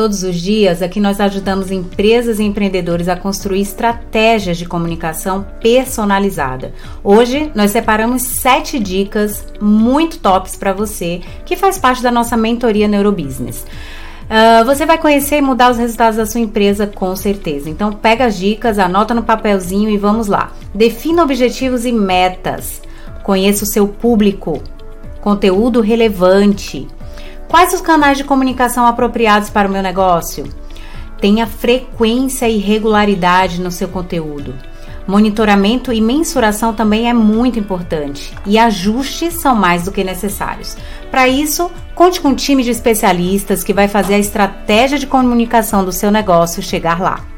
Todos os dias, aqui nós ajudamos empresas e empreendedores a construir estratégias de comunicação personalizada. Hoje, nós separamos sete dicas muito tops para você que faz parte da nossa mentoria Neurobusiness. Uh, você vai conhecer e mudar os resultados da sua empresa com certeza. Então, pega as dicas, anota no papelzinho e vamos lá. Defina objetivos e metas. Conheça o seu público. Conteúdo relevante. Quais os canais de comunicação apropriados para o meu negócio? Tenha frequência e regularidade no seu conteúdo. Monitoramento e mensuração também é muito importante e ajustes são mais do que necessários. Para isso, conte com um time de especialistas que vai fazer a estratégia de comunicação do seu negócio chegar lá.